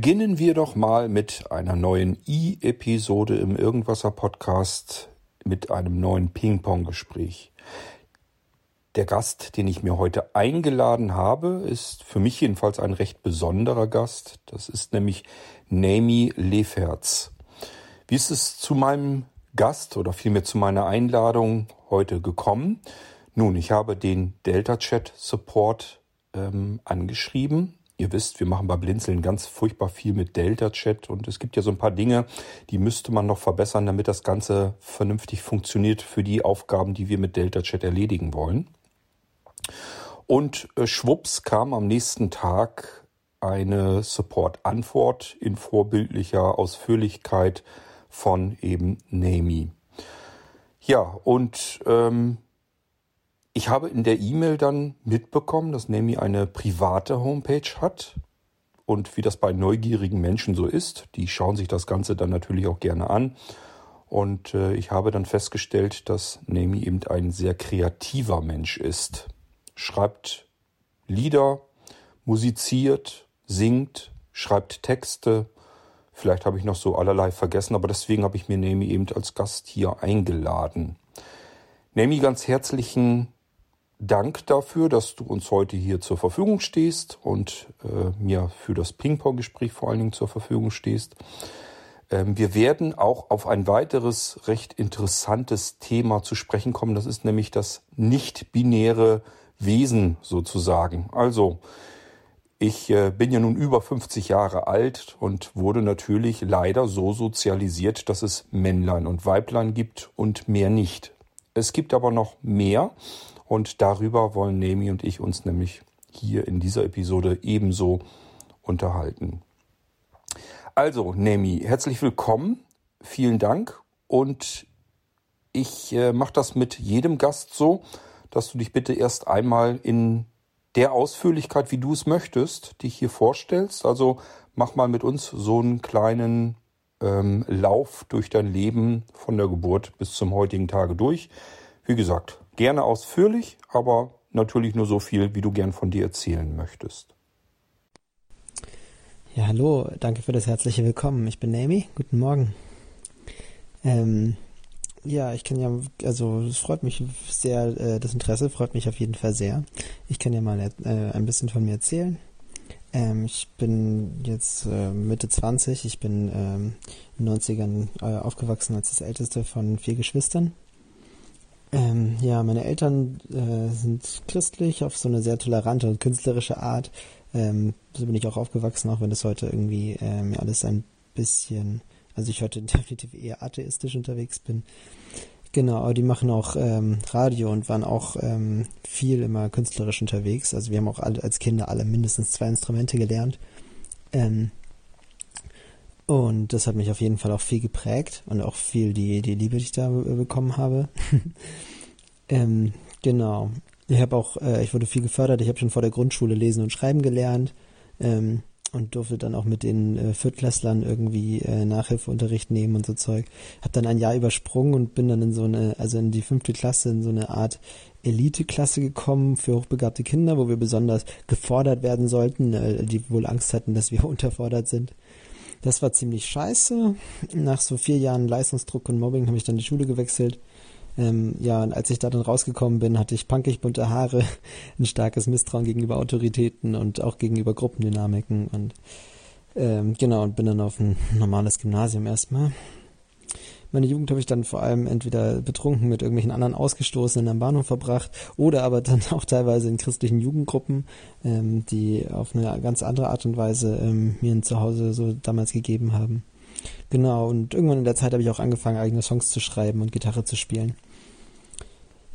Beginnen wir doch mal mit einer neuen I-Episode im Irgendwasser Podcast mit einem neuen Ping-Pong-Gespräch. Der Gast, den ich mir heute eingeladen habe, ist für mich jedenfalls ein recht besonderer Gast. Das ist nämlich Nami Leferz. Wie ist es zu meinem Gast oder vielmehr zu meiner Einladung heute gekommen? Nun, ich habe den Delta Chat Support ähm, angeschrieben Ihr wisst, wir machen bei Blinzeln ganz furchtbar viel mit Delta-Chat und es gibt ja so ein paar Dinge, die müsste man noch verbessern, damit das Ganze vernünftig funktioniert für die Aufgaben, die wir mit Delta-Chat erledigen wollen. Und äh, schwupps kam am nächsten Tag eine Support-Antwort in vorbildlicher Ausführlichkeit von eben Nami. Ja, und ähm, ich habe in der E-Mail dann mitbekommen, dass Nemi eine private Homepage hat. Und wie das bei neugierigen Menschen so ist, die schauen sich das Ganze dann natürlich auch gerne an. Und äh, ich habe dann festgestellt, dass Nemi eben ein sehr kreativer Mensch ist. Schreibt Lieder, musiziert, singt, schreibt Texte. Vielleicht habe ich noch so allerlei vergessen, aber deswegen habe ich mir Nemi eben als Gast hier eingeladen. Nemi, ganz herzlichen Dank dafür, dass du uns heute hier zur Verfügung stehst und äh, mir für das Ping-Pong-Gespräch vor allen Dingen zur Verfügung stehst. Ähm, wir werden auch auf ein weiteres recht interessantes Thema zu sprechen kommen. Das ist nämlich das nicht-binäre Wesen sozusagen. Also, ich äh, bin ja nun über 50 Jahre alt und wurde natürlich leider so sozialisiert, dass es Männlein und Weiblein gibt und mehr nicht. Es gibt aber noch mehr und darüber wollen Nemi und ich uns nämlich hier in dieser Episode ebenso unterhalten. Also, Nemi, herzlich willkommen. Vielen Dank. Und ich äh, mache das mit jedem Gast so, dass du dich bitte erst einmal in der Ausführlichkeit, wie du es möchtest, dich hier vorstellst. Also mach mal mit uns so einen kleinen ähm, Lauf durch dein Leben von der Geburt bis zum heutigen Tage durch. Wie gesagt, Gerne ausführlich, aber natürlich nur so viel, wie du gern von dir erzählen möchtest. Ja, hallo, danke für das herzliche Willkommen. Ich bin Amy. Guten Morgen. Ähm, ja, ich kann ja, also es freut mich sehr, äh, das Interesse freut mich auf jeden Fall sehr. Ich kann ja mal äh, ein bisschen von mir erzählen. Ähm, ich bin jetzt äh, Mitte 20, ich bin ähm, in den 90ern äh, aufgewachsen als das älteste von vier Geschwistern. Ähm, ja, meine Eltern äh, sind christlich auf so eine sehr tolerante und künstlerische Art. Ähm, so bin ich auch aufgewachsen, auch wenn das heute irgendwie ähm, alles ein bisschen, also ich heute definitiv eher atheistisch unterwegs bin. Genau, aber die machen auch ähm, Radio und waren auch ähm, viel immer künstlerisch unterwegs. Also wir haben auch alle, als Kinder alle mindestens zwei Instrumente gelernt. Ähm, und das hat mich auf jeden Fall auch viel geprägt und auch viel die, die Liebe, die ich da bekommen habe. ähm, genau. Ich habe auch, äh, ich wurde viel gefördert. Ich habe schon vor der Grundschule lesen und schreiben gelernt ähm, und durfte dann auch mit den äh, Viertklässlern irgendwie äh, Nachhilfeunterricht nehmen und so Zeug. Habe dann ein Jahr übersprungen und bin dann in so eine, also in die fünfte Klasse in so eine Art Elite-Klasse gekommen für hochbegabte Kinder, wo wir besonders gefordert werden sollten, äh, die wohl Angst hatten, dass wir unterfordert sind. Das war ziemlich scheiße. Nach so vier Jahren Leistungsdruck und Mobbing habe ich dann die Schule gewechselt. Ähm, ja, und als ich da dann rausgekommen bin, hatte ich punkig bunte Haare, ein starkes Misstrauen gegenüber Autoritäten und auch gegenüber Gruppendynamiken und ähm, genau, und bin dann auf ein normales Gymnasium erstmal. Meine Jugend habe ich dann vor allem entweder betrunken mit irgendwelchen anderen Ausgestoßenen am Bahnhof verbracht oder aber dann auch teilweise in christlichen Jugendgruppen, ähm, die auf eine ganz andere Art und Weise ähm, mir ein Zuhause so damals gegeben haben. Genau, und irgendwann in der Zeit habe ich auch angefangen, eigene Songs zu schreiben und Gitarre zu spielen.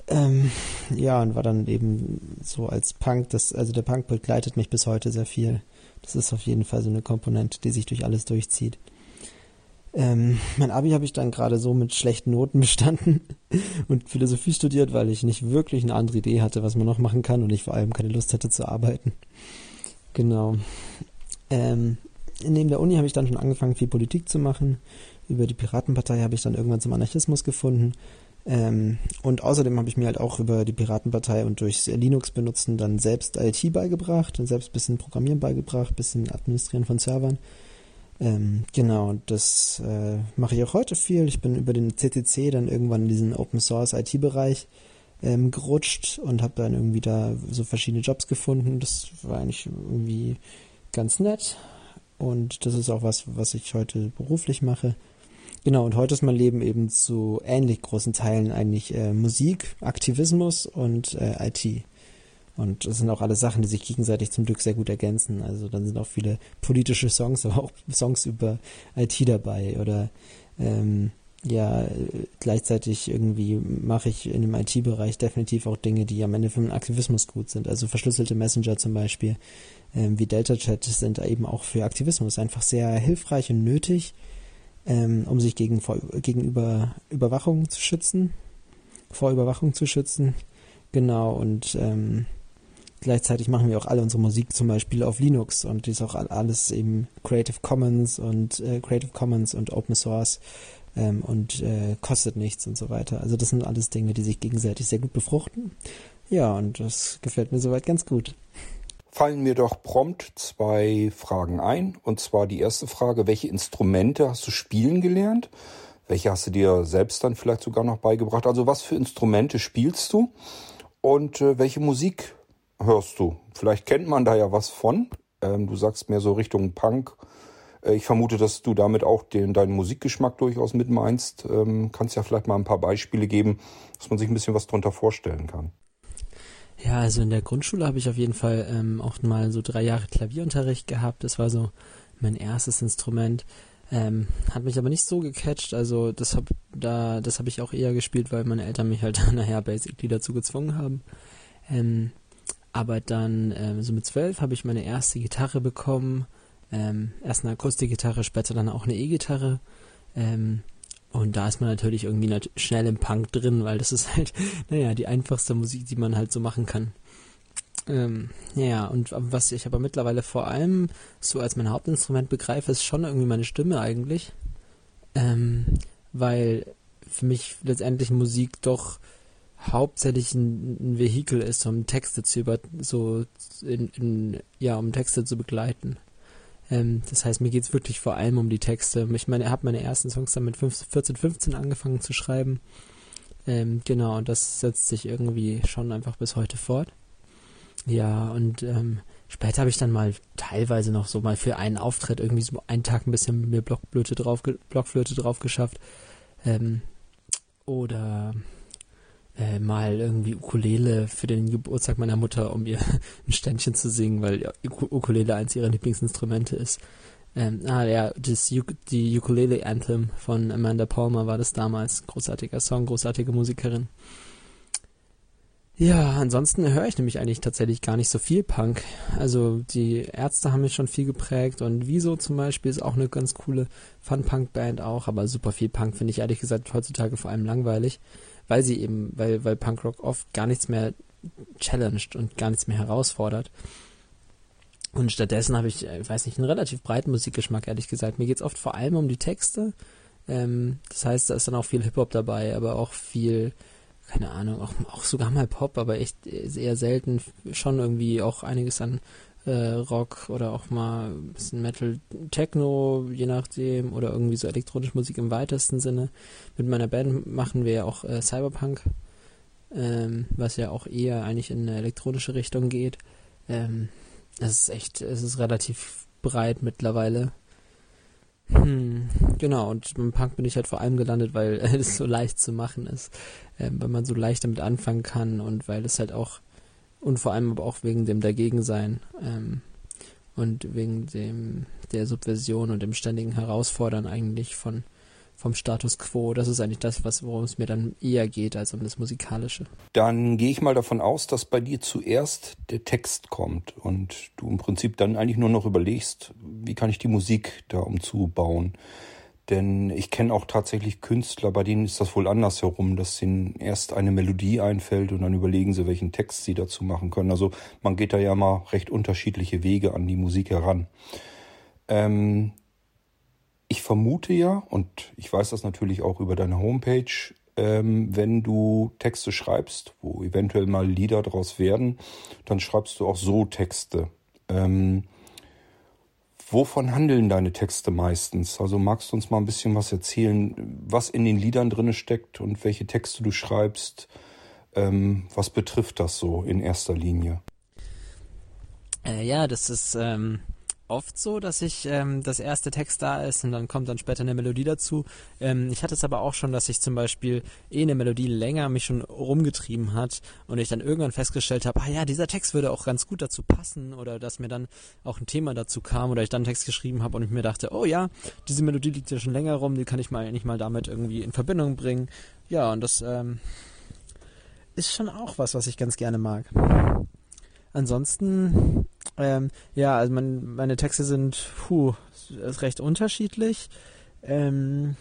Ähm, ja, und war dann eben so als Punk, das, also der Punk begleitet mich bis heute sehr viel. Das ist auf jeden Fall so eine Komponente, die sich durch alles durchzieht. Ähm, mein Abi habe ich dann gerade so mit schlechten Noten bestanden und Philosophie studiert, weil ich nicht wirklich eine andere Idee hatte, was man noch machen kann und ich vor allem keine Lust hatte zu arbeiten. Genau. Ähm, neben der Uni habe ich dann schon angefangen, viel Politik zu machen. Über die Piratenpartei habe ich dann irgendwann zum Anarchismus gefunden. Ähm, und außerdem habe ich mir halt auch über die Piratenpartei und durchs Linux benutzen dann selbst IT beigebracht und selbst ein bisschen Programmieren beigebracht, ein bisschen Administrieren von Servern. Ähm, genau, das äh, mache ich auch heute viel. Ich bin über den CCC dann irgendwann in diesen Open Source IT-Bereich ähm, gerutscht und habe dann irgendwie da so verschiedene Jobs gefunden. Das war eigentlich irgendwie ganz nett. Und das ist auch was, was ich heute beruflich mache. Genau, und heute ist mein Leben eben zu ähnlich großen Teilen eigentlich äh, Musik, Aktivismus und äh, IT. Und das sind auch alle Sachen, die sich gegenseitig zum Glück sehr gut ergänzen. Also dann sind auch viele politische Songs, aber auch Songs über IT dabei. Oder ähm, ja, gleichzeitig irgendwie mache ich in dem IT-Bereich definitiv auch Dinge, die am Ende für den Aktivismus gut sind. Also verschlüsselte Messenger zum Beispiel, ähm, wie Delta Chat, sind eben auch für Aktivismus einfach sehr hilfreich und nötig, ähm, um sich gegen, vor, gegenüber Überwachung zu schützen, vor Überwachung zu schützen. Genau, und ähm, gleichzeitig machen wir auch alle unsere Musik zum Beispiel auf Linux und die ist auch alles eben Creative Commons und äh, Creative Commons und Open Source ähm, und äh, kostet nichts und so weiter. Also das sind alles Dinge, die sich gegenseitig sehr gut befruchten. Ja, und das gefällt mir soweit ganz gut. Fallen mir doch prompt zwei Fragen ein. Und zwar die erste Frage, welche Instrumente hast du spielen gelernt? Welche hast du dir selbst dann vielleicht sogar noch beigebracht? Also was für Instrumente spielst du? Und äh, welche Musik hörst du? Vielleicht kennt man da ja was von. Ähm, du sagst mehr so Richtung Punk. Äh, ich vermute, dass du damit auch den, deinen Musikgeschmack durchaus mit meinst. Ähm, kannst ja vielleicht mal ein paar Beispiele geben, dass man sich ein bisschen was drunter vorstellen kann. Ja, also in der Grundschule habe ich auf jeden Fall ähm, auch mal so drei Jahre Klavierunterricht gehabt. Das war so mein erstes Instrument. Ähm, hat mich aber nicht so gecatcht. Also das habe da, das habe ich auch eher gespielt, weil meine Eltern mich halt nachher basically dazu gezwungen haben. Ähm, aber dann, ähm, so mit zwölf, habe ich meine erste Gitarre bekommen. Ähm, erst eine Akustikgitarre, später dann auch eine E-Gitarre. Ähm, und da ist man natürlich irgendwie nat schnell im Punk drin, weil das ist halt, naja, die einfachste Musik, die man halt so machen kann. Ähm, ja, und was ich aber mittlerweile vor allem so als mein Hauptinstrument begreife, ist schon irgendwie meine Stimme eigentlich. Ähm, weil für mich letztendlich Musik doch hauptsächlich ein, ein Vehikel ist, um Texte zu über so in, in, ja, um Texte zu begleiten. Ähm, das heißt, mir geht es wirklich vor allem um die Texte. Ich meine, ich habe meine ersten Songs dann mit 15, 14, 15 angefangen zu schreiben. Ähm, genau, und das setzt sich irgendwie schon einfach bis heute fort. Ja, und ähm, später habe ich dann mal teilweise noch so mal für einen Auftritt irgendwie so einen Tag ein bisschen mit mir Blockflöte drauf, Blockflöte drauf geschafft. Ähm, oder äh, mal irgendwie Ukulele für den Geburtstag meiner Mutter, um ihr ein Ständchen zu singen, weil Ukulele eins ihrer Lieblingsinstrumente ist. Ähm, ah ja, das die Ukulele Anthem von Amanda Palmer war das damals. Großartiger Song, großartige Musikerin. Ja, ansonsten höre ich nämlich eigentlich tatsächlich gar nicht so viel Punk. Also die Ärzte haben mich schon viel geprägt und Wieso zum Beispiel ist auch eine ganz coole Fun-Punk-Band auch, aber super viel Punk finde ich ehrlich gesagt heutzutage vor allem langweilig weil sie eben, weil, weil Punkrock oft gar nichts mehr challenged und gar nichts mehr herausfordert. Und stattdessen habe ich, ich äh, weiß nicht, einen relativ breiten Musikgeschmack, ehrlich gesagt. Mir geht es oft vor allem um die Texte. Ähm, das heißt, da ist dann auch viel Hip-Hop dabei, aber auch viel, keine Ahnung, auch, auch sogar mal Pop, aber echt eher selten. Schon irgendwie auch einiges an äh, Rock oder auch mal ein bisschen Metal, Techno, je nachdem, oder irgendwie so elektronische Musik im weitesten Sinne. Mit meiner Band machen wir ja auch äh, Cyberpunk, ähm, was ja auch eher eigentlich in eine elektronische Richtung geht. Ähm, es ist echt, es ist relativ breit mittlerweile. Hm, genau, und beim Punk bin ich halt vor allem gelandet, weil es so leicht zu machen ist, ähm, weil man so leicht damit anfangen kann und weil es halt auch und vor allem aber auch wegen dem Dagegensein ähm, und wegen dem der Subversion und dem ständigen Herausfordern eigentlich von vom Status quo. Das ist eigentlich das, was worum es mir dann eher geht als um das Musikalische. Dann gehe ich mal davon aus, dass bei dir zuerst der Text kommt und du im Prinzip dann eigentlich nur noch überlegst, wie kann ich die Musik da umzubauen. Denn ich kenne auch tatsächlich Künstler, bei denen ist das wohl andersherum, dass ihnen erst eine Melodie einfällt und dann überlegen sie, welchen Text sie dazu machen können. Also man geht da ja mal recht unterschiedliche Wege an die Musik heran. Ähm, ich vermute ja, und ich weiß das natürlich auch über deine Homepage, ähm, wenn du Texte schreibst, wo eventuell mal Lieder draus werden, dann schreibst du auch so Texte. Ähm, Wovon handeln deine Texte meistens? Also magst du uns mal ein bisschen was erzählen, was in den Liedern drin steckt und welche Texte du schreibst? Ähm, was betrifft das so in erster Linie? Äh, ja, das ist ähm, oft so, dass ich ähm, das erste Text da ist und dann kommt dann später eine Melodie dazu. Ähm, ich hatte es aber auch schon, dass ich zum Beispiel eh eine Melodie länger mich schon rumgetrieben hat und ich dann irgendwann festgestellt habe, ah ja, dieser Text würde auch ganz gut dazu passen oder dass mir dann auch ein Thema dazu kam oder ich dann einen Text geschrieben habe und ich mir dachte, oh ja, diese Melodie liegt ja schon länger rum, die kann ich mal nicht mal damit irgendwie in Verbindung bringen. Ja, und das ähm, ist schon auch was, was ich ganz gerne mag. Ansonsten, ähm, ja, also mein, meine Texte sind puh, recht unterschiedlich. Ähm,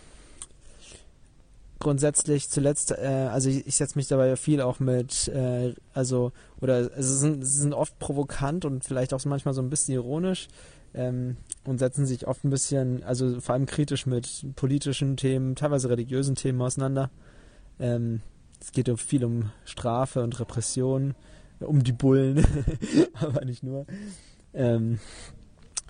grundsätzlich zuletzt, äh, also ich, ich setze mich dabei viel auch mit, äh, also, oder es sind, sie sind oft provokant und vielleicht auch manchmal so ein bisschen ironisch ähm, und setzen sich oft ein bisschen, also vor allem kritisch mit politischen Themen, teilweise religiösen Themen auseinander. Ähm, es geht viel um Strafe und Repression um die Bullen, aber nicht nur. Ähm,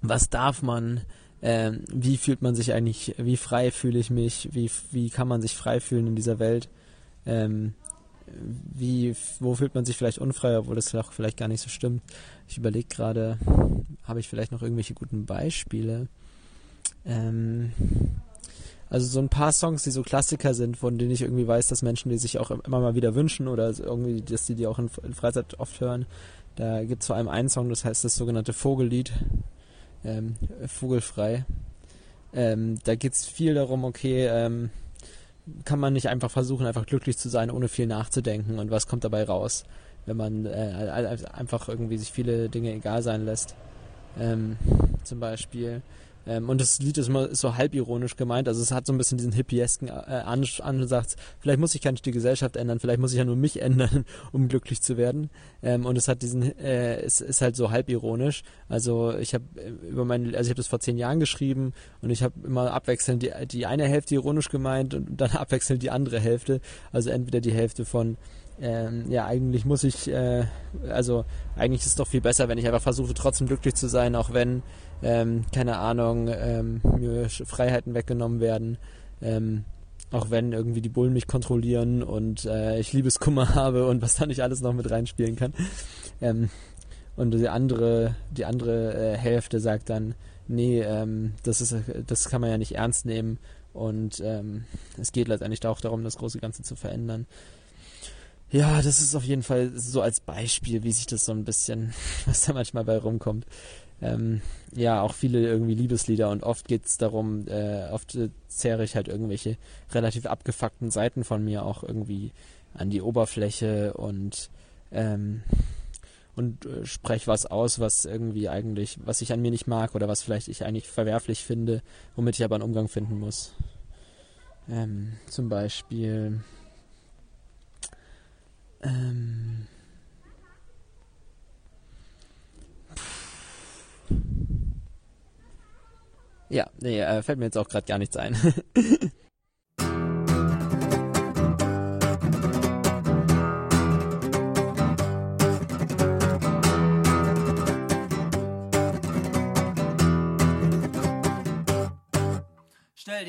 was darf man? Ähm, wie fühlt man sich eigentlich? Wie frei fühle ich mich? Wie, wie kann man sich frei fühlen in dieser Welt? Ähm, wie, wo fühlt man sich vielleicht unfrei, obwohl das auch vielleicht gar nicht so stimmt? Ich überlege gerade, habe ich vielleicht noch irgendwelche guten Beispiele? Ähm, also so ein paar Songs, die so Klassiker sind, von denen ich irgendwie weiß, dass Menschen die sich auch immer mal wieder wünschen oder irgendwie, dass die die auch in, in Freizeit oft hören. Da gibt es vor allem einen Song, das heißt das sogenannte Vogellied, ähm, Vogelfrei. Ähm, da geht es viel darum, okay, ähm, kann man nicht einfach versuchen, einfach glücklich zu sein, ohne viel nachzudenken und was kommt dabei raus, wenn man äh, einfach irgendwie sich viele Dinge egal sein lässt. Ähm, zum Beispiel ähm, und das Lied ist immer so halbironisch gemeint, also es hat so ein bisschen diesen hippiesken äh, Ansatz. Vielleicht muss ich gar nicht die Gesellschaft ändern, vielleicht muss ich ja nur mich ändern, um glücklich zu werden. Ähm, und es hat diesen, äh, es ist halt so halbironisch. Also ich habe äh, über mein, also ich habe das vor zehn Jahren geschrieben und ich habe immer abwechselnd die, die eine Hälfte ironisch gemeint und dann abwechselnd die andere Hälfte. Also entweder die Hälfte von ähm, ja, eigentlich muss ich, äh, also eigentlich ist es doch viel besser, wenn ich einfach versuche, trotzdem glücklich zu sein, auch wenn ähm, keine Ahnung, ähm, mir Freiheiten weggenommen werden, ähm, auch wenn irgendwie die Bullen mich kontrollieren und äh, ich Liebeskummer habe und was da nicht alles noch mit reinspielen kann. Ähm, und die andere, die andere äh, Hälfte sagt dann, nee, ähm, das ist, das kann man ja nicht ernst nehmen und ähm, es geht letztendlich auch darum, das große Ganze zu verändern. Ja, das ist auf jeden Fall so als Beispiel, wie sich das so ein bisschen, was da manchmal bei rumkommt, ähm, ja auch viele irgendwie Liebeslieder und oft geht es darum, äh, oft äh, zehre ich halt irgendwelche relativ abgefuckten Seiten von mir auch irgendwie an die Oberfläche und ähm, und äh, spreche was aus, was irgendwie eigentlich, was ich an mir nicht mag oder was vielleicht ich eigentlich verwerflich finde, womit ich aber einen Umgang finden muss. Ähm, zum Beispiel ähm, Ja, nee, äh, fällt mir jetzt auch gerade gar nichts ein.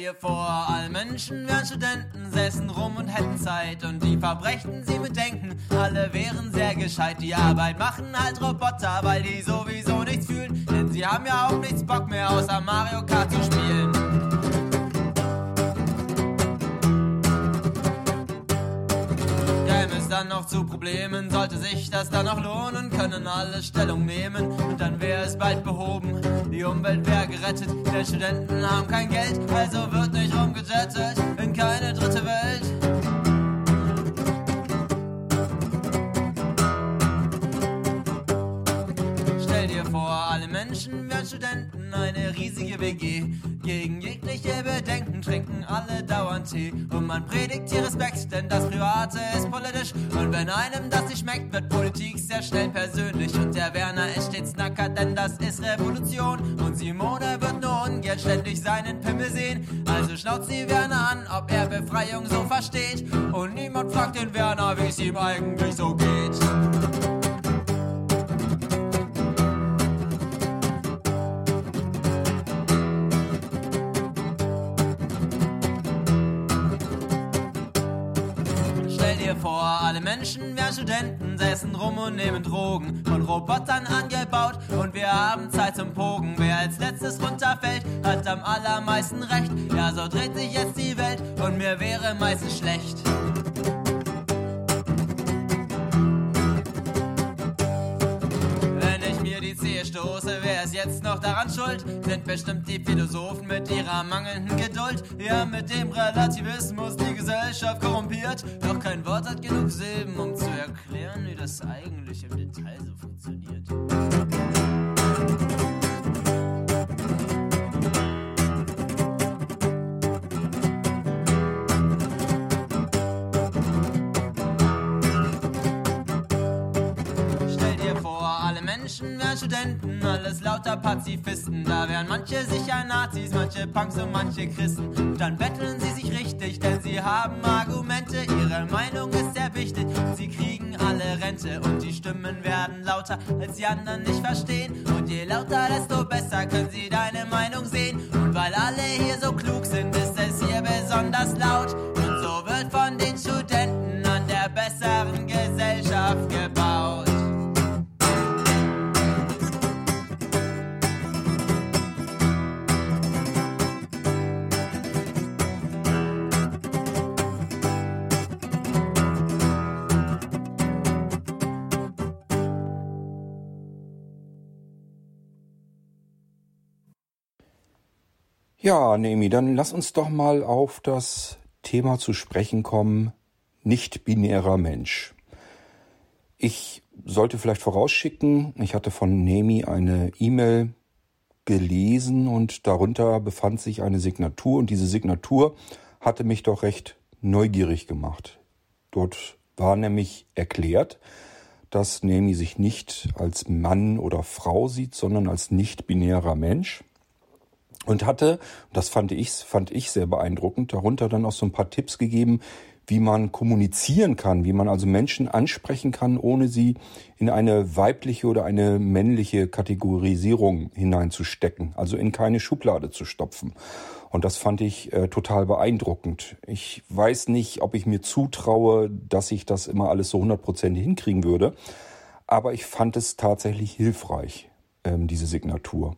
Dir vor, all Menschen wären Studenten, säßen rum und hätten Zeit und die Verbrechen sie bedenken, alle wären sehr gescheit. Die Arbeit machen halt Roboter, weil die sowieso nichts fühlen, denn sie haben ja auch nichts Bock mehr, außer Mario Kart zu spielen. Dann noch zu Problemen, sollte sich das dann noch lohnen, können alle Stellung nehmen und dann wäre es bald behoben. Die Umwelt wäre gerettet, denn Studenten haben kein Geld, also wird nicht rumgejettet in keine dritte Welt. Menschen wären Studenten, eine riesige WG. Gegen jegliche Bedenken trinken alle dauernd Tee. Und man predigt hier Respekt, denn das Private ist politisch. Und wenn einem das nicht schmeckt, wird Politik sehr schnell persönlich. Und der Werner ist stets nackert, denn das ist Revolution. Und Simone wird nur ungern ständig seinen Pimmel sehen. Also schnauzt sie Werner an, ob er Befreiung so versteht. Und niemand fragt den Werner, wie es ihm eigentlich so geht. Menschen wären Studenten, säßen rum und nehmen Drogen, von Robotern angebaut und wir haben Zeit zum Pogen. Wer als letztes runterfällt, hat am allermeisten Recht. Ja, so dreht sich jetzt die Welt und mir wäre meistens schlecht. Stoße, wer ist jetzt noch daran schuld? Sind bestimmt die Philosophen mit ihrer mangelnden Geduld. Ja, mit dem Relativismus die Gesellschaft korrumpiert. Doch kein Wort hat genug Silben, um zu erklären, wie das eigentlich im Detail so funktioniert. Menschen wären Studenten, alles lauter Pazifisten. Da wären manche sicher Nazis, manche Punks und manche Christen. Und dann betteln sie sich richtig, denn sie haben Argumente. Ihre Meinung ist sehr wichtig. Sie kriegen alle Rente und die Stimmen werden lauter, als die anderen nicht verstehen. Und je lauter, desto besser können sie deine Meinung sehen. Und weil alle hier so klug sind, ist es hier besonders laut. Und so wird von den Studenten an der besseren Gesellschaft gebaut. Ja, Nemi, dann lass uns doch mal auf das Thema zu sprechen kommen, nicht-binärer Mensch. Ich sollte vielleicht vorausschicken, ich hatte von Nemi eine E-Mail gelesen und darunter befand sich eine Signatur und diese Signatur hatte mich doch recht neugierig gemacht. Dort war nämlich erklärt, dass Nemi sich nicht als Mann oder Frau sieht, sondern als nicht-binärer Mensch und hatte, das fand ich, fand ich sehr beeindruckend, darunter dann auch so ein paar Tipps gegeben, wie man kommunizieren kann, wie man also Menschen ansprechen kann, ohne sie in eine weibliche oder eine männliche Kategorisierung hineinzustecken, also in keine Schublade zu stopfen. Und das fand ich äh, total beeindruckend. Ich weiß nicht, ob ich mir zutraue, dass ich das immer alles so hundertprozentig hinkriegen würde, aber ich fand es tatsächlich hilfreich, ähm, diese Signatur.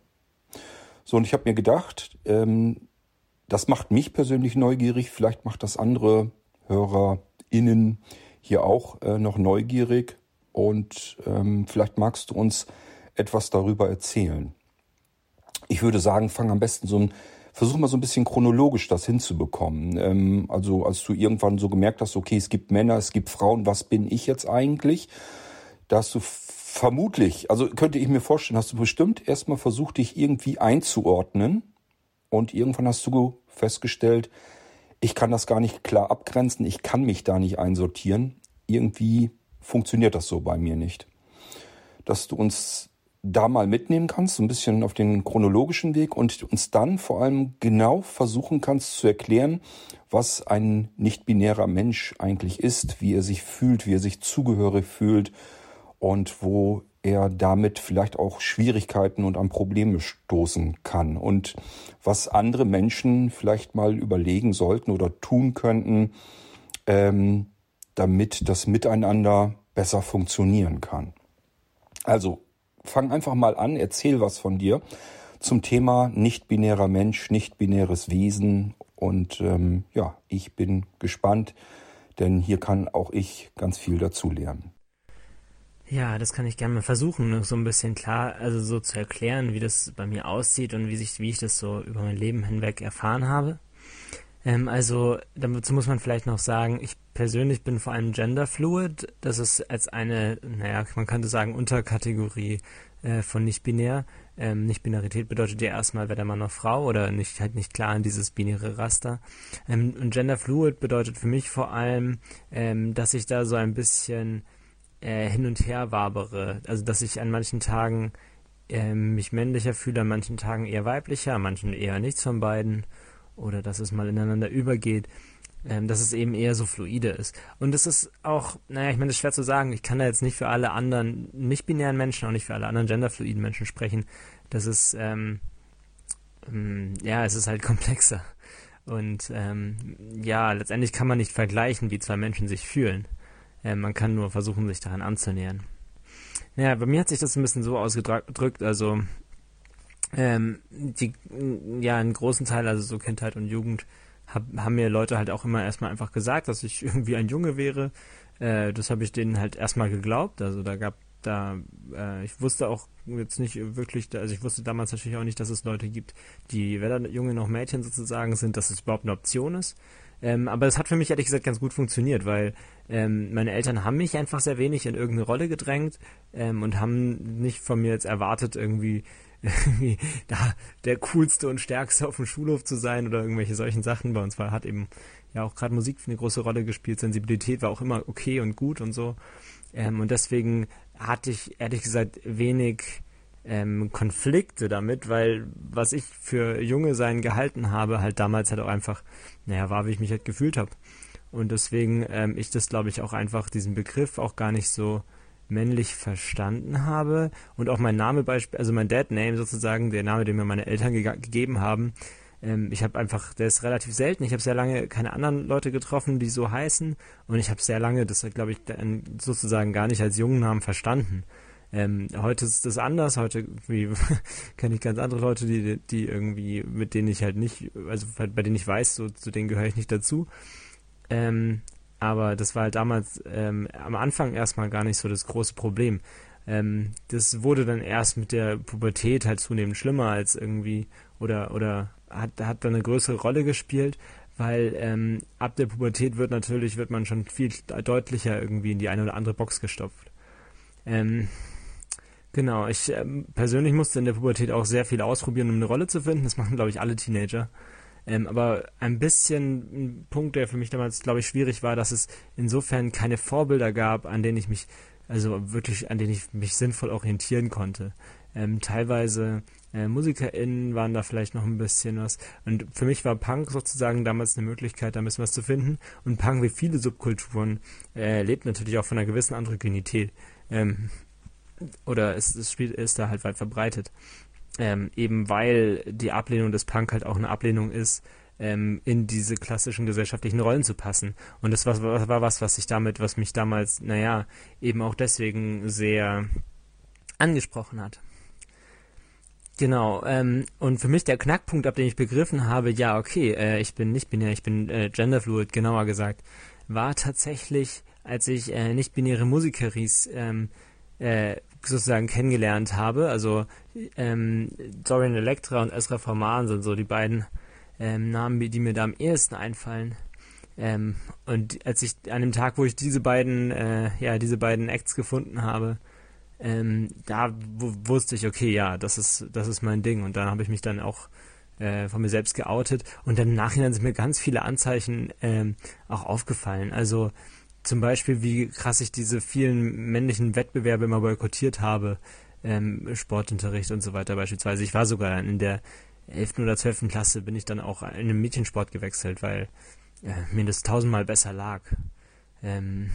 So, und ich habe mir gedacht, ähm, das macht mich persönlich neugierig, vielleicht macht das andere HörerInnen hier auch äh, noch neugierig und ähm, vielleicht magst du uns etwas darüber erzählen. Ich würde sagen, fang am besten so ein, versuch mal so ein bisschen chronologisch das hinzubekommen. Ähm, also als du irgendwann so gemerkt hast, okay, es gibt Männer, es gibt Frauen, was bin ich jetzt eigentlich? Da hast du vermutlich, also könnte ich mir vorstellen, hast du bestimmt erstmal versucht, dich irgendwie einzuordnen und irgendwann hast du festgestellt, ich kann das gar nicht klar abgrenzen, ich kann mich da nicht einsortieren. Irgendwie funktioniert das so bei mir nicht. Dass du uns da mal mitnehmen kannst, so ein bisschen auf den chronologischen Weg und uns dann vor allem genau versuchen kannst zu erklären, was ein nicht-binärer Mensch eigentlich ist, wie er sich fühlt, wie er sich zugehörig fühlt, und wo er damit vielleicht auch Schwierigkeiten und an Probleme stoßen kann und was andere Menschen vielleicht mal überlegen sollten oder tun könnten, ähm, damit das Miteinander besser funktionieren kann. Also fang einfach mal an, erzähl was von dir zum Thema nicht-binärer Mensch, nicht-binäres Wesen und ähm, ja, ich bin gespannt, denn hier kann auch ich ganz viel dazu lernen. Ja, das kann ich gerne mal versuchen, so ein bisschen klar, also so zu erklären, wie das bei mir aussieht und wie sich, wie ich das so über mein Leben hinweg erfahren habe. Ähm, also dazu muss man vielleicht noch sagen, ich persönlich bin vor allem genderfluid. Das ist als eine, naja, man könnte sagen, Unterkategorie äh, von nicht-binär. Ähm, Nicht-Binarität bedeutet ja erstmal weder Mann noch Frau oder nicht halt nicht klar in dieses binäre Raster. Ähm, und genderfluid bedeutet für mich vor allem, ähm, dass ich da so ein bisschen äh, hin und her wabere. Also dass ich an manchen Tagen äh, mich männlicher fühle, an manchen Tagen eher weiblicher, an manchen eher nichts von beiden oder dass es mal ineinander übergeht, ähm, dass es eben eher so fluide ist. Und es ist auch, naja, ich meine, es ist schwer zu sagen, ich kann da jetzt nicht für alle anderen nicht-binären Menschen, auch nicht für alle anderen genderfluiden Menschen sprechen. Das ist, ähm, ähm, ja, es ist halt komplexer. Und ähm, ja, letztendlich kann man nicht vergleichen, wie zwei Menschen sich fühlen. Ähm, man kann nur versuchen, sich daran anzunähern. Naja, bei mir hat sich das ein bisschen so ausgedrückt, also ähm, die, ja, einen großen Teil, also so Kindheit und Jugend, hab, haben mir Leute halt auch immer erstmal einfach gesagt, dass ich irgendwie ein Junge wäre. Äh, das habe ich denen halt erstmal geglaubt. Also da gab da, äh, ich wusste auch jetzt nicht wirklich, also ich wusste damals natürlich auch nicht, dass es Leute gibt, die weder Junge noch Mädchen sozusagen sind, dass es überhaupt eine Option ist. Ähm, aber es hat für mich ehrlich gesagt ganz gut funktioniert, weil ähm, meine Eltern haben mich einfach sehr wenig in irgendeine Rolle gedrängt ähm, und haben nicht von mir jetzt erwartet, irgendwie da der coolste und stärkste auf dem Schulhof zu sein oder irgendwelche solchen Sachen. Bei uns war, hat eben ja auch gerade Musik eine große Rolle gespielt. Sensibilität war auch immer okay und gut und so. Ähm, und deswegen hatte ich ehrlich gesagt wenig ähm, Konflikte damit, weil was ich für Junge sein gehalten habe, halt damals halt auch einfach, naja, war, wie ich mich halt gefühlt habe. Und deswegen ähm, ich das, glaube ich, auch einfach diesen Begriff auch gar nicht so männlich verstanden habe und auch mein Name also mein Dad Name sozusagen, der Name, den mir meine Eltern ge gegeben haben, ähm, ich habe einfach, der ist relativ selten. Ich habe sehr lange keine anderen Leute getroffen, die so heißen und ich habe sehr lange, das glaube ich sozusagen gar nicht als Jungennamen verstanden. Ähm, heute ist das anders. Heute kenne ich ganz andere Leute, die, die irgendwie, mit denen ich halt nicht, also bei denen ich weiß, so, zu denen gehöre ich nicht dazu. Ähm, aber das war halt damals ähm, am Anfang erstmal gar nicht so das große Problem. Ähm, das wurde dann erst mit der Pubertät halt zunehmend schlimmer als irgendwie oder oder hat hat dann eine größere Rolle gespielt, weil ähm, ab der Pubertät wird natürlich wird man schon viel deutlicher irgendwie in die eine oder andere Box gestopft. Ähm, genau, ich ähm, persönlich musste in der Pubertät auch sehr viel ausprobieren, um eine Rolle zu finden. Das machen glaube ich alle Teenager. Ähm, aber ein bisschen ein Punkt, der für mich damals, glaube ich, schwierig war, dass es insofern keine Vorbilder gab, an denen ich mich, also wirklich, an denen ich mich sinnvoll orientieren konnte. Ähm, teilweise äh, MusikerInnen waren da vielleicht noch ein bisschen was. Und für mich war Punk sozusagen damals eine Möglichkeit, da ein bisschen was zu finden. Und Punk, wie viele Subkulturen, äh, lebt natürlich auch von einer gewissen Androgynität. Ähm, oder es, es spielt, ist da halt weit verbreitet ähm, eben weil die Ablehnung des Punk halt auch eine Ablehnung ist, ähm, in diese klassischen gesellschaftlichen Rollen zu passen. Und das war, war, war was, was ich damit, was mich damals, naja, eben auch deswegen sehr angesprochen hat. Genau, ähm, und für mich der Knackpunkt, ab dem ich begriffen habe, ja, okay, äh, ich bin nicht binär, ich bin äh, genderfluid, genauer gesagt, war tatsächlich, als ich äh, nicht-binäre Musikeries ähm, äh, sozusagen kennengelernt habe. Also ähm, Dorian Electra und Ezra Forman sind so die beiden ähm, Namen, die mir da am ehesten einfallen. Ähm, und als ich an dem Tag, wo ich diese beiden, äh, ja, diese beiden Acts gefunden habe, ähm, da wusste ich, okay, ja, das ist, das ist mein Ding. Und dann habe ich mich dann auch äh, von mir selbst geoutet. Und dann im Nachhinein sind mir ganz viele Anzeichen ähm, auch aufgefallen. Also zum Beispiel, wie krass ich diese vielen männlichen Wettbewerbe immer boykottiert habe, ähm, Sportunterricht und so weiter beispielsweise. Ich war sogar in der 11. oder 12. Klasse, bin ich dann auch in den Mädchensport gewechselt, weil äh, mir das tausendmal besser lag. Ähm,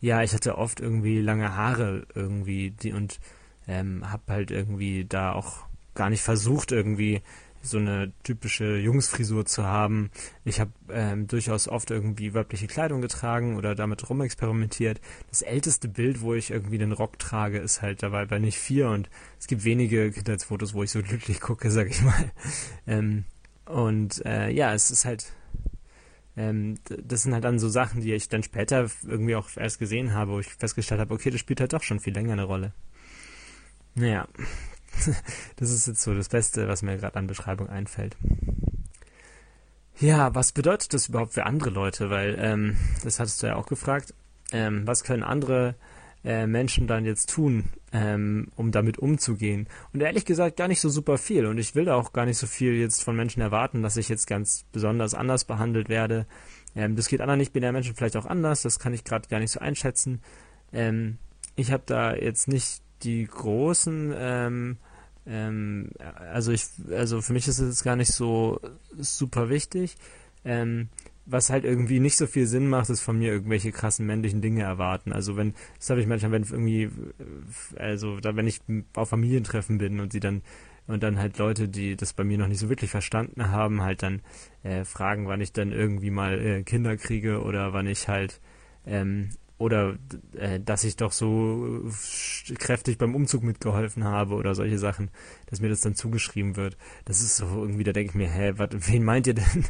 ja, ich hatte oft irgendwie lange Haare irgendwie die, und ähm, habe halt irgendwie da auch gar nicht versucht, irgendwie so eine typische Jungsfrisur zu haben. Ich habe ähm, durchaus oft irgendwie weibliche Kleidung getragen oder damit rumexperimentiert. Das älteste Bild, wo ich irgendwie den Rock trage, ist halt dabei bei nicht vier und es gibt wenige Kindheitsfotos, wo ich so glücklich gucke, sag ich mal. Ähm, und äh, ja, es ist halt ähm, das sind halt dann so Sachen, die ich dann später irgendwie auch erst gesehen habe, wo ich festgestellt habe, okay, das spielt halt doch schon viel länger eine Rolle. Naja, das ist jetzt so das Beste, was mir gerade an Beschreibung einfällt. Ja, was bedeutet das überhaupt für andere Leute? Weil, ähm, das hattest du ja auch gefragt. Ähm, was können andere äh, Menschen dann jetzt tun, ähm, um damit umzugehen? Und ehrlich gesagt gar nicht so super viel. Und ich will da auch gar nicht so viel jetzt von Menschen erwarten, dass ich jetzt ganz besonders anders behandelt werde. Ähm, das geht anderen nicht-binären Menschen vielleicht auch anders. Das kann ich gerade gar nicht so einschätzen. Ähm, ich habe da jetzt nicht die großen ähm, ähm, also ich, also für mich ist es gar nicht so super wichtig. Ähm, was halt irgendwie nicht so viel Sinn macht, ist von mir irgendwelche krassen männlichen Dinge erwarten. Also wenn, das habe ich manchmal, wenn irgendwie, also da, wenn ich auf Familientreffen bin und sie dann und dann halt Leute, die das bei mir noch nicht so wirklich verstanden haben, halt dann äh, fragen, wann ich dann irgendwie mal äh, Kinder kriege oder wann ich halt ähm, oder äh, dass ich doch so kräftig beim Umzug mitgeholfen habe oder solche Sachen, dass mir das dann zugeschrieben wird. Das ist so irgendwie, da denke ich mir, hä, wat, wen meint ihr denn?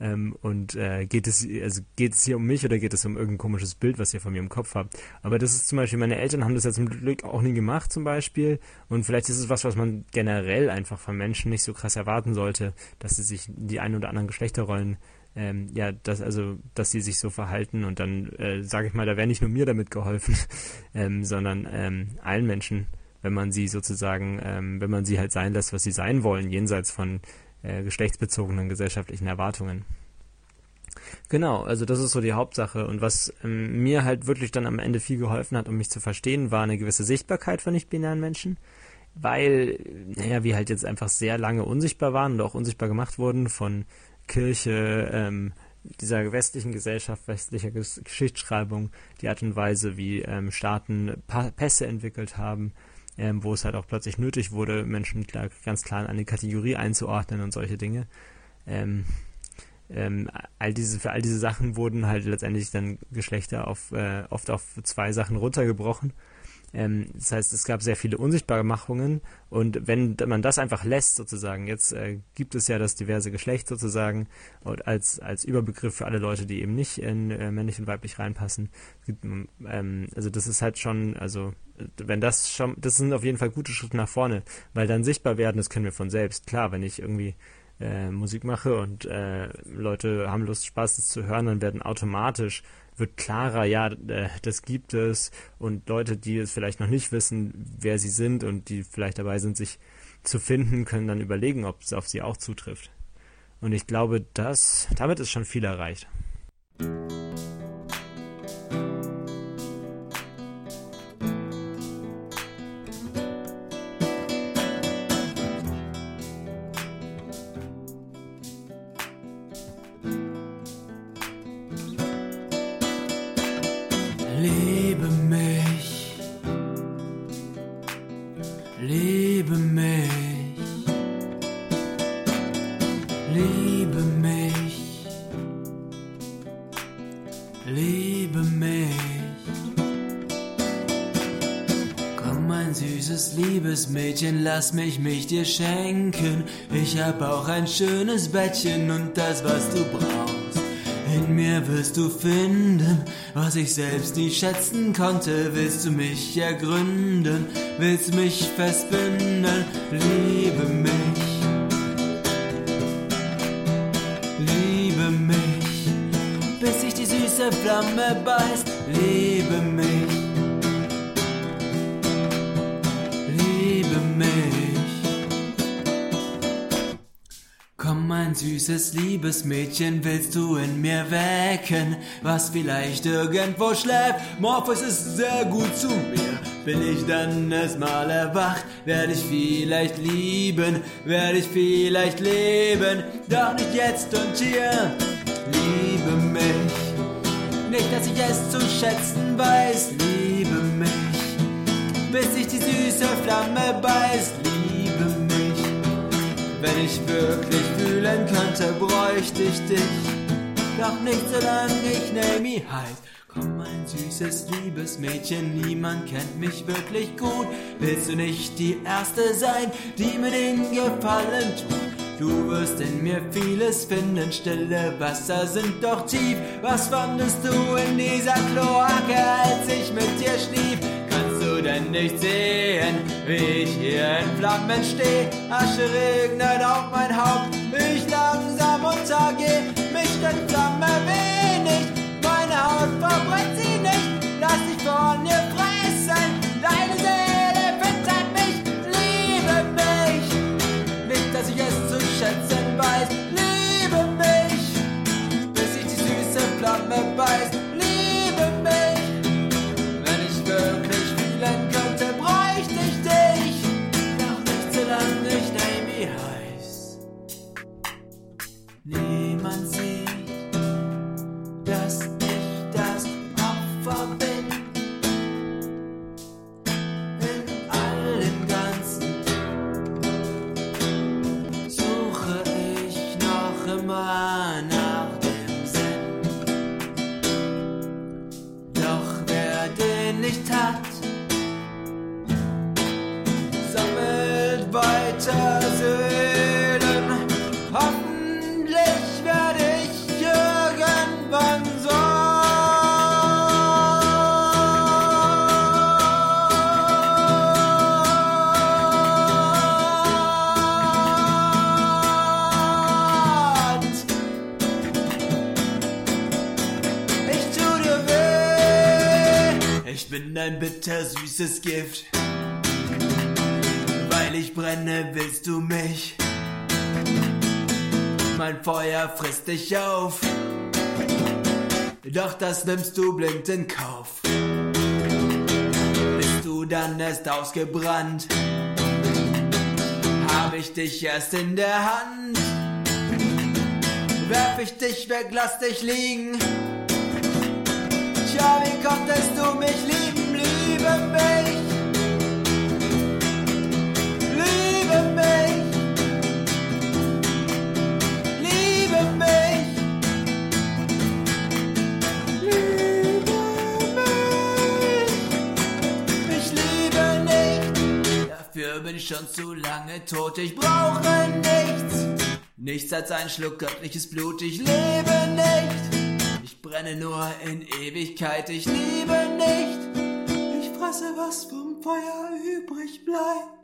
ähm, und äh, geht es, also geht es hier um mich oder geht es um irgendein komisches Bild, was ihr von mir im Kopf habt? Aber das ist zum Beispiel, meine Eltern haben das ja zum Glück auch nie gemacht zum Beispiel. Und vielleicht ist es was, was man generell einfach von Menschen nicht so krass erwarten sollte, dass sie sich die ein oder anderen Geschlechterrollen ähm, ja, dass also, dass sie sich so verhalten und dann äh, sage ich mal, da wäre nicht nur mir damit geholfen, ähm, sondern ähm, allen Menschen, wenn man sie sozusagen, ähm, wenn man sie halt sein lässt, was sie sein wollen, jenseits von äh, geschlechtsbezogenen gesellschaftlichen Erwartungen. Genau, also das ist so die Hauptsache. Und was ähm, mir halt wirklich dann am Ende viel geholfen hat, um mich zu verstehen, war eine gewisse Sichtbarkeit von nicht-binären Menschen. Weil, naja, wir halt jetzt einfach sehr lange unsichtbar waren und auch unsichtbar gemacht wurden von Kirche, ähm, dieser westlichen Gesellschaft, westlicher Geschichtsschreibung, die Art und Weise, wie ähm, Staaten pa Pässe entwickelt haben, ähm, wo es halt auch plötzlich nötig wurde, Menschen klar, ganz klar in eine Kategorie einzuordnen und solche Dinge. Ähm, ähm, all diese, für all diese Sachen wurden halt letztendlich dann Geschlechter auf, äh, oft auf zwei Sachen runtergebrochen. Ähm, das heißt, es gab sehr viele unsichtbare Machungen und wenn man das einfach lässt, sozusagen, jetzt äh, gibt es ja das diverse Geschlecht sozusagen und als, als Überbegriff für alle Leute, die eben nicht in äh, männlich und weiblich reinpassen. Ähm, also das ist halt schon, also wenn das schon, das sind auf jeden Fall gute Schritte nach vorne, weil dann sichtbar werden, das können wir von selbst. Klar, wenn ich irgendwie äh, Musik mache und äh, Leute haben Lust, Spaß das zu hören, dann werden automatisch wird klarer, ja, äh, das gibt es und Leute, die es vielleicht noch nicht wissen, wer sie sind und die vielleicht dabei sind, sich zu finden, können dann überlegen, ob es auf sie auch zutrifft. Und ich glaube, dass damit ist schon viel erreicht. Mädchen, lass mich mich dir schenken. Ich hab auch ein schönes Bettchen und das, was du brauchst. In mir wirst du finden, was ich selbst nie schätzen konnte. Willst du mich ergründen? Willst mich festbinden? Liebe mich. Liebe mich, bis sich die süße Flamme beißt. Liebe mich. Süßes Liebesmädchen willst du in mir wecken, was vielleicht irgendwo schläft. Morpheus ist sehr gut zu mir. Bin ich dann erstmal erwacht, werde ich vielleicht lieben, werde ich vielleicht leben, doch nicht jetzt und hier. Liebe mich, nicht dass ich es zu schätzen weiß, liebe mich, bis sich die süße Flamme beißt, wenn ich wirklich fühlen könnte, bräuchte ich dich. Doch nicht solange ich Nami heiß. Komm, mein süßes, liebes Mädchen, niemand kennt mich wirklich gut. Willst du nicht die Erste sein, die mir den Gefallen tut? Du wirst in mir vieles finden, stille Wasser sind doch tief. Was fandest du in dieser Kloake, als ich mit dir schlief? Denn nicht sehen, wie ich hier in Flammen steh. Asche regnet auf mein Haupt, ich langsam untergeh. Mich denn Flamme wenig, meine Haut verbrennt sie nicht. Lass dich von ihr Ich bin ein bittersüßes Gift. Weil ich brenne, willst du mich. Mein Feuer frisst dich auf. Doch das nimmst du blind in Kauf. Bist du dann erst ausgebrannt, hab ich dich erst in der Hand. Werf ich dich weg, lass dich liegen. Tja, wie konntest du mich lieben, schon zu lange tot. Ich brauche nichts. Nichts als ein Schluck göttliches Blut. Ich lebe nicht. Ich brenne nur in Ewigkeit. Ich liebe nicht. Ich fresse, was vom Feuer übrig bleibt.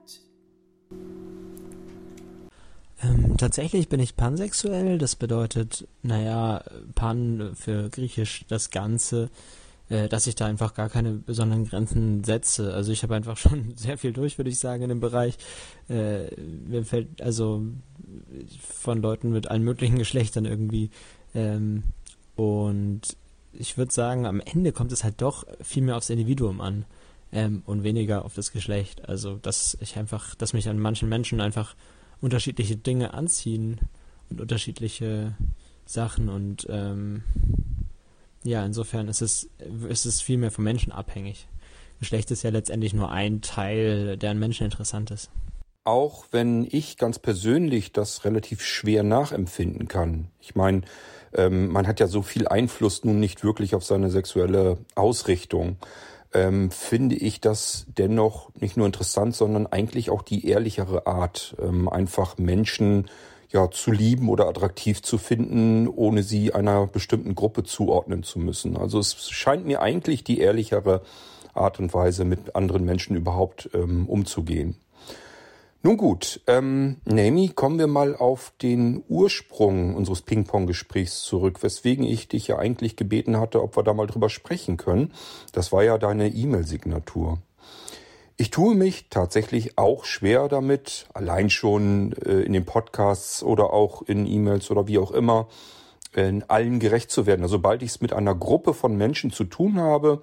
Ähm, tatsächlich bin ich pansexuell. Das bedeutet, naja, pan für griechisch das Ganze, äh, dass ich da einfach gar keine besonderen Grenzen setze. Also ich habe einfach schon sehr viel durch, würde ich sagen, in dem Bereich. Äh, mir fällt also von Leuten mit allen möglichen Geschlechtern irgendwie. Ähm, und ich würde sagen, am Ende kommt es halt doch viel mehr aufs Individuum an ähm, und weniger auf das Geschlecht. Also dass ich einfach, dass mich an manchen Menschen einfach unterschiedliche Dinge anziehen und unterschiedliche Sachen und ähm, ja, insofern ist es, ist es viel mehr vom Menschen abhängig. Geschlecht ist ja letztendlich nur ein Teil, der an Menschen interessant ist. Auch wenn ich ganz persönlich das relativ schwer nachempfinden kann. Ich meine, ähm, man hat ja so viel Einfluss nun nicht wirklich auf seine sexuelle Ausrichtung. Ähm, finde ich das dennoch nicht nur interessant, sondern eigentlich auch die ehrlichere Art, ähm, einfach Menschen ja zu lieben oder attraktiv zu finden, ohne sie einer bestimmten Gruppe zuordnen zu müssen. Also es scheint mir eigentlich die ehrlichere Art und Weise, mit anderen Menschen überhaupt ähm, umzugehen. Nun gut, ähm, Nami, kommen wir mal auf den Ursprung unseres Ping-Pong-Gesprächs zurück, weswegen ich dich ja eigentlich gebeten hatte, ob wir da mal drüber sprechen können. Das war ja deine E-Mail-Signatur. Ich tue mich tatsächlich auch schwer damit, allein schon äh, in den Podcasts oder auch in E-Mails oder wie auch immer, in allen gerecht zu werden. Also sobald ich es mit einer Gruppe von Menschen zu tun habe,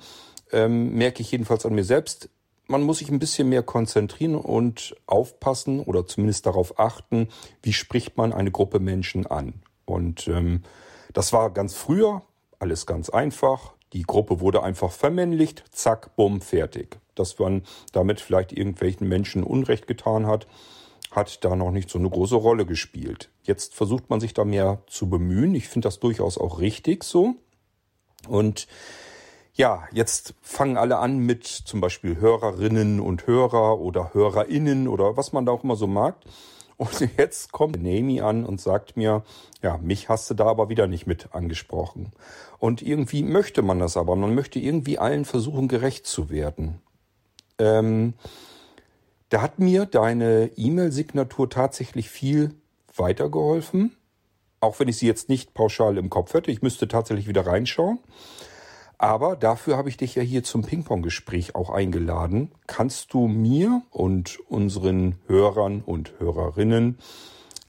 ähm, merke ich jedenfalls an mir selbst, man muss sich ein bisschen mehr konzentrieren und aufpassen oder zumindest darauf achten, wie spricht man eine Gruppe Menschen an. Und ähm, das war ganz früher alles ganz einfach. Die Gruppe wurde einfach vermännlicht, zack, bumm, fertig. Dass man damit vielleicht irgendwelchen Menschen Unrecht getan hat, hat da noch nicht so eine große Rolle gespielt. Jetzt versucht man sich da mehr zu bemühen. Ich finde das durchaus auch richtig so. Und ja, jetzt fangen alle an mit zum Beispiel Hörerinnen und Hörer oder Hörerinnen oder was man da auch immer so mag. Und jetzt kommt Nami an und sagt mir, ja, mich hast du da aber wieder nicht mit angesprochen. Und irgendwie möchte man das aber. Man möchte irgendwie allen versuchen, gerecht zu werden. Ähm, da hat mir deine E-Mail-Signatur tatsächlich viel weitergeholfen. Auch wenn ich sie jetzt nicht pauschal im Kopf hätte. Ich müsste tatsächlich wieder reinschauen. Aber dafür habe ich dich ja hier zum Ping-Pong-Gespräch auch eingeladen. Kannst du mir und unseren Hörern und Hörerinnen,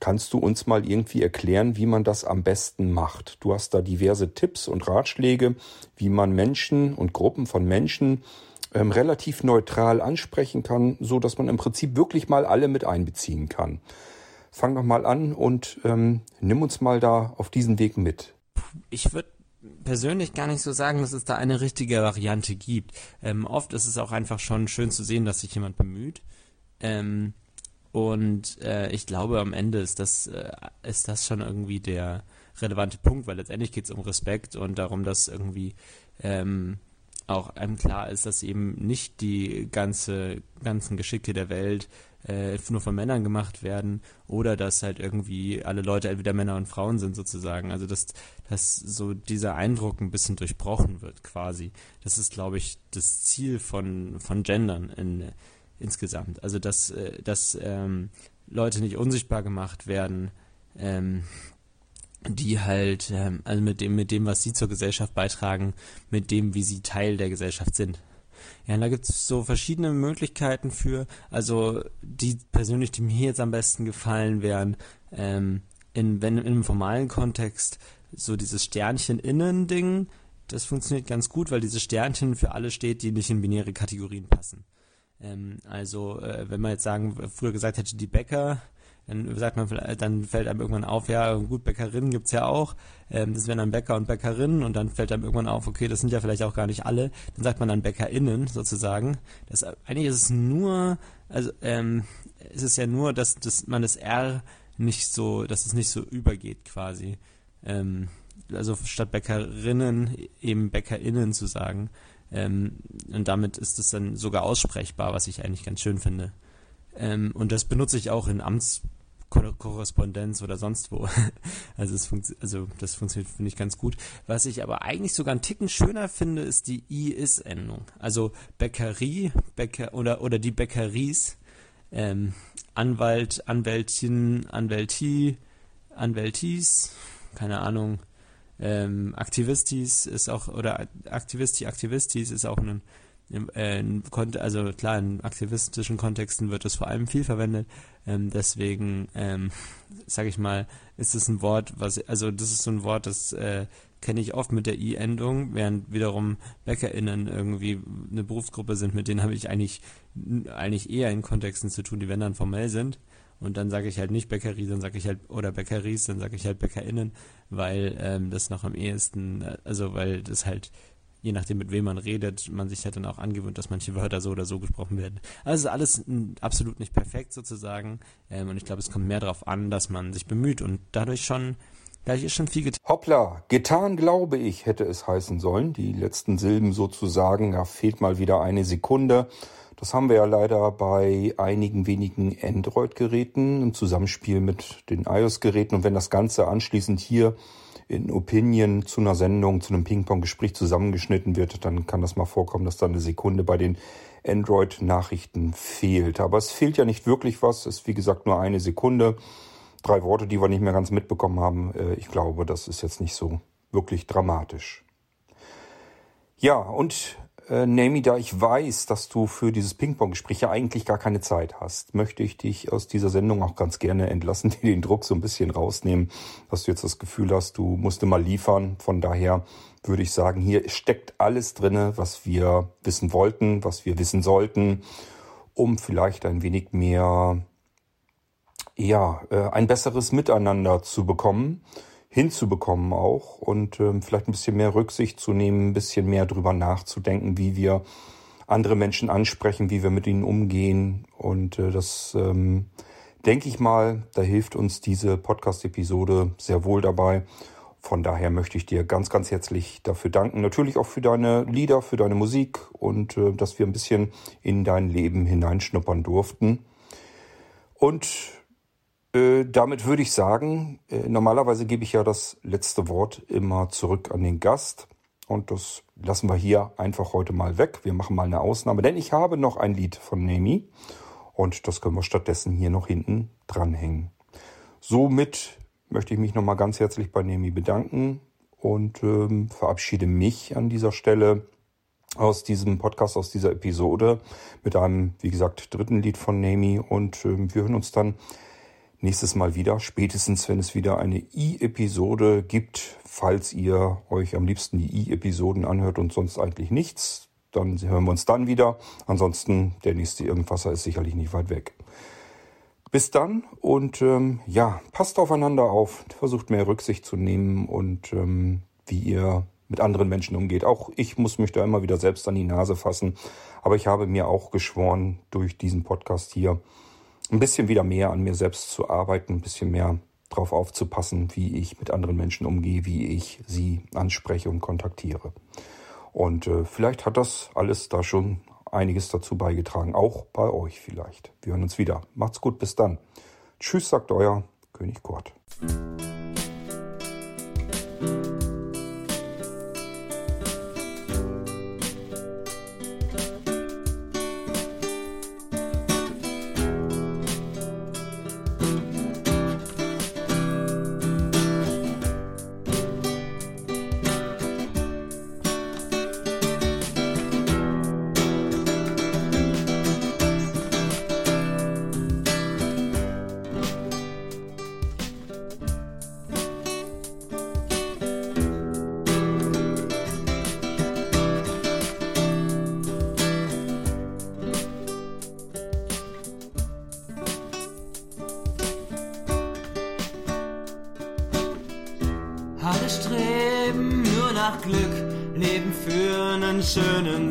kannst du uns mal irgendwie erklären, wie man das am besten macht? Du hast da diverse Tipps und Ratschläge, wie man Menschen und Gruppen von Menschen ähm, relativ neutral ansprechen kann, so dass man im Prinzip wirklich mal alle mit einbeziehen kann. Fang doch mal an und ähm, nimm uns mal da auf diesen Weg mit. Ich würde persönlich gar nicht so sagen, dass es da eine richtige Variante gibt. Ähm, oft ist es auch einfach schon schön zu sehen, dass sich jemand bemüht. Ähm, und äh, ich glaube, am Ende ist das, äh, ist das schon irgendwie der relevante Punkt, weil letztendlich geht es um Respekt und darum, dass irgendwie ähm, auch einem klar ist, dass eben nicht die ganze, ganzen Geschicke der Welt äh, nur von Männern gemacht werden oder dass halt irgendwie alle Leute entweder Männer und Frauen sind sozusagen. Also dass, dass so dieser Eindruck ein bisschen durchbrochen wird quasi. Das ist, glaube ich, das Ziel von, von Gendern in, insgesamt. Also dass, äh, dass ähm, Leute nicht unsichtbar gemacht werden, ähm, die halt, ähm, also mit dem, mit dem, was sie zur Gesellschaft beitragen, mit dem, wie sie Teil der Gesellschaft sind. Ja, und da gibt es so verschiedene Möglichkeiten für, also die persönlich, die mir jetzt am besten gefallen wären, ähm, in, wenn in einem formalen Kontext so dieses Sternchen-Innen-Ding, das funktioniert ganz gut, weil dieses Sternchen für alle steht, die nicht in binäre Kategorien passen. Ähm, also, äh, wenn man jetzt sagen, früher gesagt hätte, die Bäcker, dann sagt man, dann fällt einem irgendwann auf, ja, gut, Bäckerinnen gibt's ja auch, ähm, das wären dann Bäcker und Bäckerinnen und dann fällt einem irgendwann auf, okay, das sind ja vielleicht auch gar nicht alle, dann sagt man dann BäckerInnen sozusagen. Das, eigentlich ist es nur, also ähm, es ist ja nur, dass, dass man das R nicht so, dass es nicht so übergeht quasi. Ähm, also statt Bäckerinnen eben BäckerInnen zu sagen. Ähm, und damit ist es dann sogar aussprechbar, was ich eigentlich ganz schön finde. Ähm, und das benutze ich auch in Amts Korrespondenz oder sonst wo. Also, es funkt, also das funktioniert, finde ich, ganz gut. Was ich aber eigentlich sogar einen Ticken schöner finde, ist die I-Is-Endung. Also Bäckerie, Bäcker oder, oder die Bäckeries, ähm, Anwalt, Anwältin, Anwälti, Anwältis, keine Ahnung, ähm, Aktivistis ist auch, oder Aktivisti, Aktivistis ist auch ein äh, also klar, in aktivistischen Kontexten wird es vor allem viel verwendet. Ähm, deswegen, ähm, sage ich mal, ist es ein Wort, was, also das ist so ein Wort, das äh, kenne ich oft mit der I-Endung, während wiederum BäckerInnen irgendwie eine Berufsgruppe sind, mit denen habe ich eigentlich, eigentlich eher in Kontexten zu tun, die wenn dann formell sind. Und dann sage ich halt nicht Bäckerie, dann sage ich halt, oder Bäckeries, dann sage ich halt BäckerInnen, weil ähm, das noch am ehesten, äh, also weil das halt je nachdem, mit wem man redet, man sich halt dann auch angewöhnt, dass manche Wörter so oder so gesprochen werden. Also alles absolut nicht perfekt sozusagen. Ähm, und ich glaube, es kommt mehr darauf an, dass man sich bemüht und dadurch schon, dadurch ist schon viel getan. Hoppla, getan glaube ich, hätte es heißen sollen. Die letzten Silben sozusagen, da fehlt mal wieder eine Sekunde. Das haben wir ja leider bei einigen wenigen Android-Geräten im Zusammenspiel mit den iOS-Geräten. Und wenn das Ganze anschließend hier in Opinion zu einer Sendung, zu einem Ping-Pong-Gespräch zusammengeschnitten wird, dann kann das mal vorkommen, dass da eine Sekunde bei den Android-Nachrichten fehlt. Aber es fehlt ja nicht wirklich was. Es ist wie gesagt nur eine Sekunde. Drei Worte, die wir nicht mehr ganz mitbekommen haben. Äh, ich glaube, das ist jetzt nicht so wirklich dramatisch. Ja, und äh, Nami, da ich weiß, dass du für dieses Ping-Pong-Gespräch ja eigentlich gar keine Zeit hast, möchte ich dich aus dieser Sendung auch ganz gerne entlassen, dir den Druck so ein bisschen rausnehmen, dass du jetzt das Gefühl hast, du musst immer liefern. Von daher würde ich sagen, hier steckt alles drinne, was wir wissen wollten, was wir wissen sollten, um vielleicht ein wenig mehr, ja, äh, ein besseres Miteinander zu bekommen hinzubekommen auch und ähm, vielleicht ein bisschen mehr Rücksicht zu nehmen, ein bisschen mehr drüber nachzudenken, wie wir andere Menschen ansprechen, wie wir mit ihnen umgehen. Und äh, das ähm, denke ich mal, da hilft uns diese Podcast-Episode sehr wohl dabei. Von daher möchte ich dir ganz, ganz herzlich dafür danken. Natürlich auch für deine Lieder, für deine Musik und äh, dass wir ein bisschen in dein Leben hineinschnuppern durften. Und äh, damit würde ich sagen, äh, normalerweise gebe ich ja das letzte Wort immer zurück an den Gast. Und das lassen wir hier einfach heute mal weg. Wir machen mal eine Ausnahme, denn ich habe noch ein Lied von Nemi und das können wir stattdessen hier noch hinten dranhängen. Somit möchte ich mich nochmal ganz herzlich bei Nemi bedanken und ähm, verabschiede mich an dieser Stelle aus diesem Podcast, aus dieser Episode mit einem, wie gesagt, dritten Lied von Nemi und ähm, wir hören uns dann nächstes Mal wieder, spätestens wenn es wieder eine I-Episode gibt, falls ihr euch am liebsten die I-Episoden anhört und sonst eigentlich nichts, dann hören wir uns dann wieder. Ansonsten, der nächste Irgendwasser ist sicherlich nicht weit weg. Bis dann und ähm, ja, passt aufeinander auf, versucht mehr Rücksicht zu nehmen und ähm, wie ihr mit anderen Menschen umgeht. Auch ich muss mich da immer wieder selbst an die Nase fassen. Aber ich habe mir auch geschworen, durch diesen Podcast hier ein bisschen wieder mehr an mir selbst zu arbeiten, ein bisschen mehr darauf aufzupassen, wie ich mit anderen Menschen umgehe, wie ich sie anspreche und kontaktiere. Und äh, vielleicht hat das alles da schon einiges dazu beigetragen, auch bei euch vielleicht. Wir hören uns wieder. Macht's gut, bis dann. Tschüss, sagt euer König Kurt.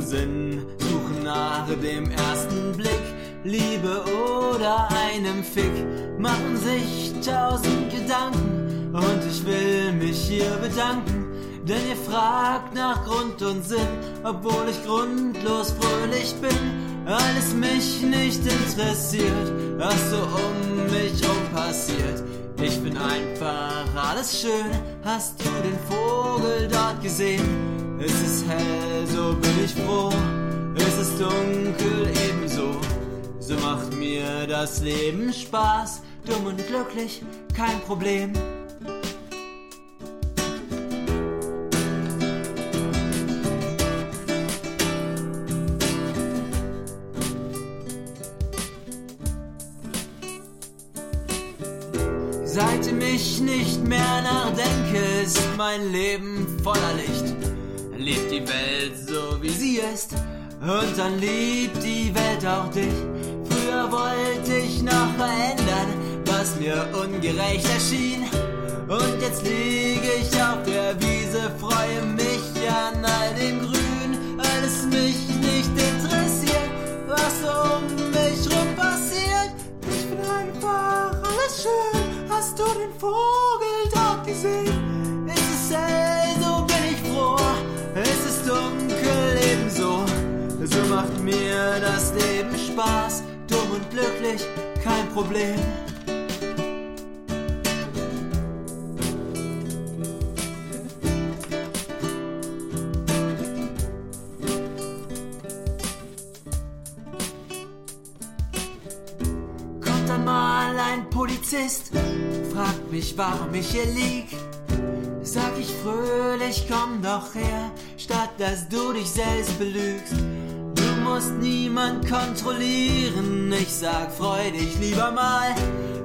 Sinn, suchen nach dem ersten Blick, Liebe oder einem Fick, machen sich tausend Gedanken. Und ich will mich hier bedanken, denn ihr fragt nach Grund und Sinn, obwohl ich grundlos fröhlich bin, alles mich nicht interessiert, was so um mich rum passiert. Ich bin einfach alles schön. Hast du den Vogel dort gesehen? Es ist hell, so bin ich froh. Es ist dunkel, ebenso. So macht mir das Leben Spaß. Dumm und glücklich, kein Problem. Seitdem ich nicht mehr nachdenke, ist mein Leben voller Licht. Die Welt so wie sie ist und dann liebt die Welt auch dich. Früher wollte ich noch verändern, was mir ungerecht erschien. Und jetzt liege ich auf der Wiese, freue mich an all dem Grün, alles mich nicht interessiert, was um mich rum passiert. Ich bin einfach alles schön. Hast du den Vogel dort gesehen? So macht mir das Leben Spaß. Dumm und glücklich, kein Problem. Kommt dann mal ein Polizist, fragt mich, warum ich hier lieg. Sag ich fröhlich, komm doch her, statt dass du dich selbst belügst. Du musst niemand kontrollieren, ich sag, freu dich lieber mal.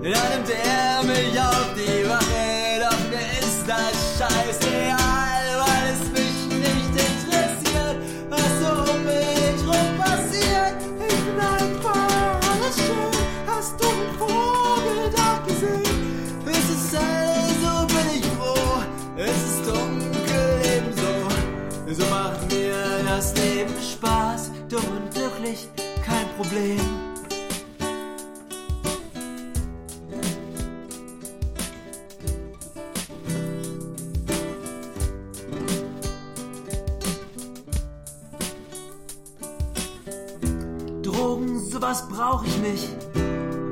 Dann nimmt er mich auf die Wache, doch mir ist das scheißegal, weil es mich nicht interessiert, was so um mich rum passiert. Ich bin einfach alles schön, hast du den Vogel dort gesehen? Es ist hell, so bin ich froh, es ist dunkel ebenso. So macht mir das Leben Spaß, dumm und glücklich, kein Problem. Drogen, sowas brauch ich nicht.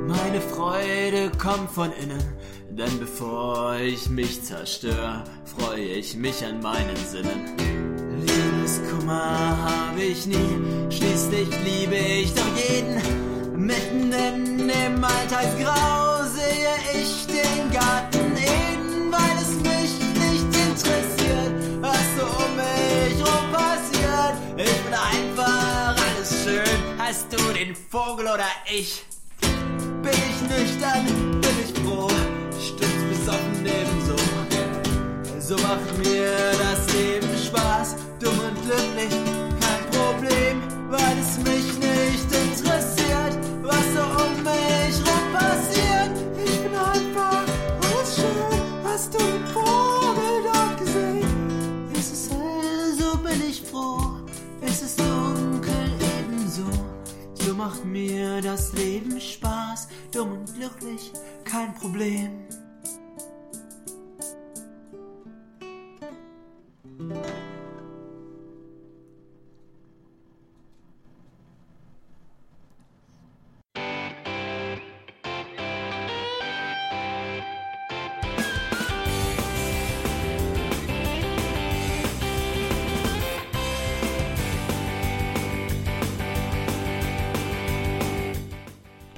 Meine Freude kommt von innen. Denn bevor ich mich zerstör, freue ich mich an meinen Sinnen. Liebeskummer habe ich nie, schließlich liebe ich doch jeden. Mitten in dem Alltagsgrau sehe ich den Garten Eden, weil es mich nicht interessiert, was so um mich rum passiert. Ich bin einfach alles schön, hast du den Vogel oder ich? Bin ich nüchtern, bin ich froh, stimmt besoffen ebenso. So macht mir das Leben und glücklich, kein Problem, weil es mich nicht interessiert, was so um mich rum passiert. Ich bin einfach alles schön, hast du den Vogel dort gesehen? Ist es hell, so bin ich froh, ist es dunkel ebenso. So macht mir das Leben Spaß, dumm und glücklich, kein Problem.